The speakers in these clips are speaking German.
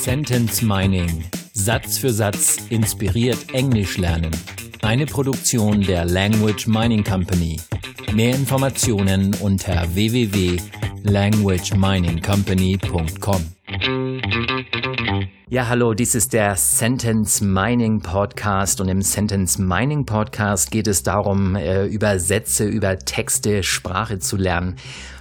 Sentence Mining. Satz für Satz inspiriert Englisch lernen. Eine Produktion der Language Mining Company. Mehr Informationen unter www.languageminingcompany.com. Ja, hallo, dies ist der Sentence Mining Podcast und im Sentence Mining Podcast geht es darum, äh, über Sätze, über Texte, Sprache zu lernen.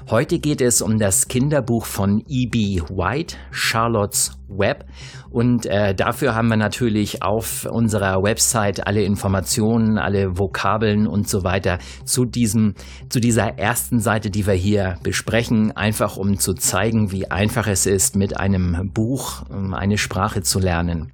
Heute geht es um das Kinderbuch von E.B. White, Charlotte's Web. Und äh, dafür haben wir natürlich auf unserer Website alle Informationen, alle Vokabeln und so weiter zu diesem, zu dieser ersten Seite, die wir hier besprechen, einfach um zu zeigen, wie einfach es ist, mit einem Buch eine Sprache zu lernen.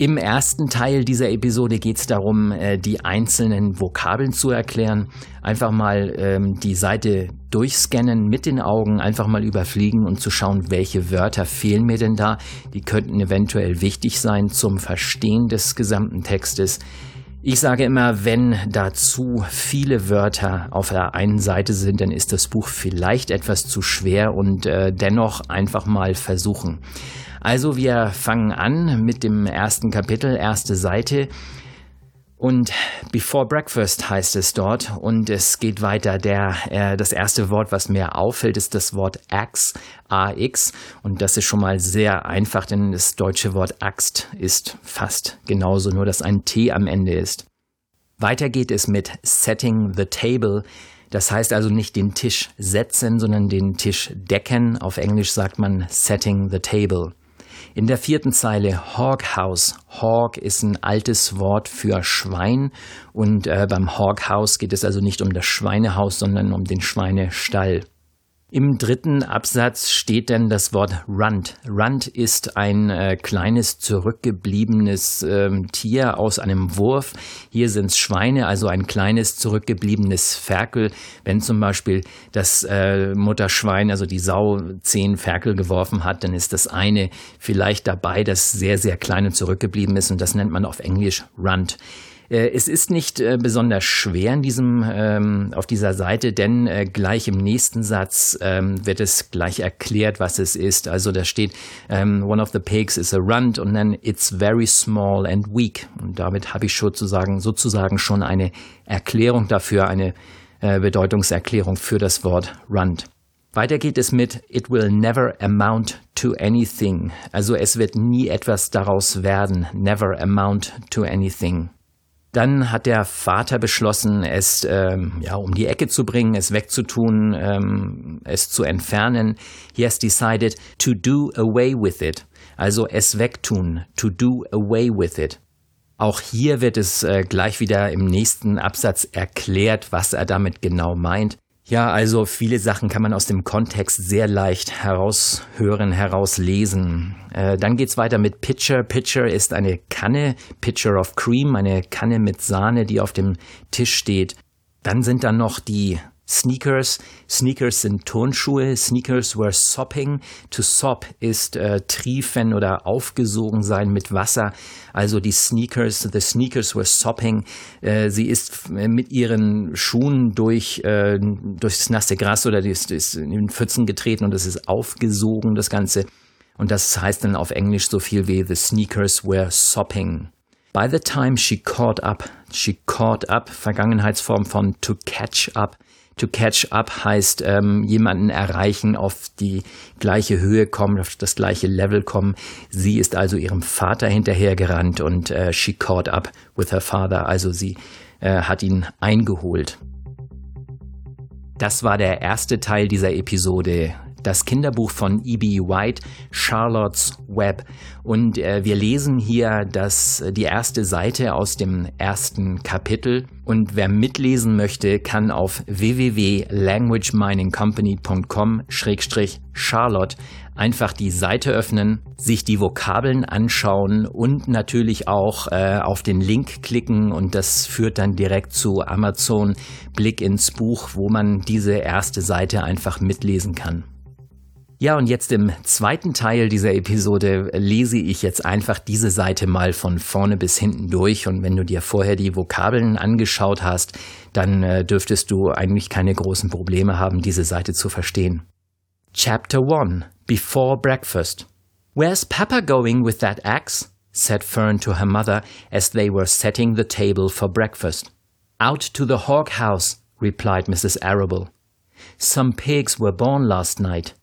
Im ersten Teil dieser Episode geht es darum, äh, die einzelnen Vokabeln zu erklären. Einfach mal ähm, die Seite durchscannen mit den Augen, einfach mal überfliegen und zu schauen, welche Wörter fehlen mir denn da. Die könnten eventuell wichtig sein zum Verstehen des gesamten Textes. Ich sage immer, wenn dazu viele Wörter auf der einen Seite sind, dann ist das Buch vielleicht etwas zu schwer und äh, dennoch einfach mal versuchen. Also wir fangen an mit dem ersten Kapitel, erste Seite. Und Before Breakfast heißt es dort und es geht weiter. Der, äh, das erste Wort, was mir auffällt, ist das Wort Axe, AX. Und das ist schon mal sehr einfach, denn das deutsche Wort Axt ist fast genauso, nur dass ein T am Ende ist. Weiter geht es mit Setting the Table. Das heißt also nicht den Tisch setzen, sondern den Tisch decken. Auf Englisch sagt man Setting the Table. In der vierten Zeile Hog House. Hog ist ein altes Wort für Schwein und äh, beim Hog House geht es also nicht um das Schweinehaus, sondern um den Schweinestall. Im dritten Absatz steht dann das Wort Runt. Runt ist ein äh, kleines zurückgebliebenes ähm, Tier aus einem Wurf. Hier sind es Schweine, also ein kleines zurückgebliebenes Ferkel. Wenn zum Beispiel das äh, Mutterschwein, also die Sau, zehn Ferkel geworfen hat, dann ist das eine vielleicht dabei, das sehr, sehr klein und zurückgeblieben ist und das nennt man auf Englisch Runt. Äh, es ist nicht äh, besonders schwer in diesem, ähm, auf dieser Seite, denn äh, gleich im nächsten Satz ähm, wird es gleich erklärt, was es ist. Also da steht, ähm, one of the pigs is a runt und dann it's very small and weak. Und damit habe ich sozusagen, sozusagen schon eine Erklärung dafür, eine Bedeutungserklärung für das Wort runt. Weiter geht es mit It will never amount to anything. Also es wird nie etwas daraus werden. Never amount to anything. Dann hat der Vater beschlossen, es ähm, ja, um die Ecke zu bringen, es wegzutun, ähm, es zu entfernen. He has decided to do away with it. Also es wegtun, to do away with it. Auch hier wird es äh, gleich wieder im nächsten Absatz erklärt, was er damit genau meint. Ja, also viele Sachen kann man aus dem Kontext sehr leicht heraushören, herauslesen. Äh, dann geht's weiter mit Pitcher. Pitcher ist eine Kanne, Pitcher of Cream, eine Kanne mit Sahne, die auf dem Tisch steht. Dann sind da noch die Sneakers. Sneakers sind Turnschuhe. Sneakers were sopping. To sop ist äh, triefen oder aufgesogen sein mit Wasser. Also die Sneakers, the Sneakers were sopping. Äh, sie ist mit ihren Schuhen durch äh, durchs nasse Gras oder die ist, ist in Pfützen getreten und es ist aufgesogen, das Ganze. Und das heißt dann auf Englisch so viel wie the sneakers were sopping. By the time she caught up, she caught up, Vergangenheitsform von to catch up. To catch up heißt ähm, jemanden erreichen, auf die gleiche Höhe kommen, auf das gleiche Level kommen. Sie ist also ihrem Vater hinterhergerannt und äh, she caught up with her father, also sie äh, hat ihn eingeholt. Das war der erste Teil dieser Episode das Kinderbuch von E.B. White, Charlotte's Web. Und äh, wir lesen hier das, die erste Seite aus dem ersten Kapitel. Und wer mitlesen möchte, kann auf www.languageminingcompany.com-charlotte einfach die Seite öffnen, sich die Vokabeln anschauen und natürlich auch äh, auf den Link klicken und das führt dann direkt zu Amazon Blick ins Buch, wo man diese erste Seite einfach mitlesen kann. Ja, und jetzt im zweiten Teil dieser Episode lese ich jetzt einfach diese Seite mal von vorne bis hinten durch. Und wenn du dir vorher die Vokabeln angeschaut hast, dann äh, dürftest du eigentlich keine großen Probleme haben, diese Seite zu verstehen. Chapter 1 Before Breakfast Where's Papa going with that axe? said Fern to her mother as they were setting the table for breakfast. Out to the hog house, replied Mrs. Arable. Some pigs were born last night.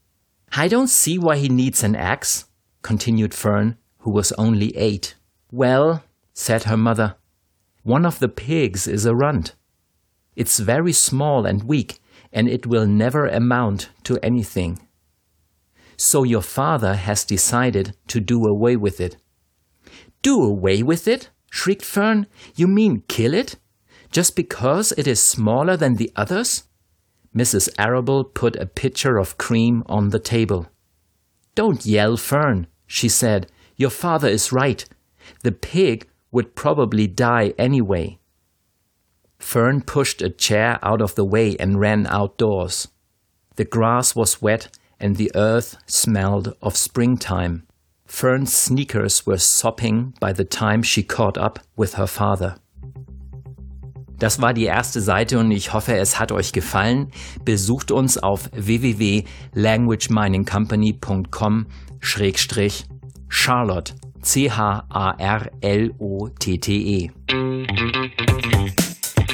I don't see why he needs an axe, continued Fern, who was only eight. Well, said her mother, one of the pigs is a runt. It's very small and weak, and it will never amount to anything. So your father has decided to do away with it. Do away with it? shrieked Fern. You mean kill it? Just because it is smaller than the others? Mrs. Arable put a pitcher of cream on the table. Don't yell, Fern, she said. Your father is right. The pig would probably die anyway. Fern pushed a chair out of the way and ran outdoors. The grass was wet and the earth smelled of springtime. Fern's sneakers were sopping by the time she caught up with her father. Das war die erste Seite und ich hoffe, es hat euch gefallen. Besucht uns auf www.languageminingcompany.com Charlotte C-H-A-R-L-O-T-T-E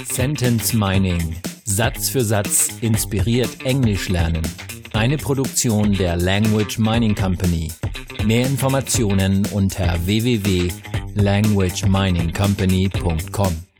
Sentence Mining Satz für Satz inspiriert Englisch lernen. Eine Produktion der Language Mining Company. Mehr Informationen unter www.languageminingcompany.com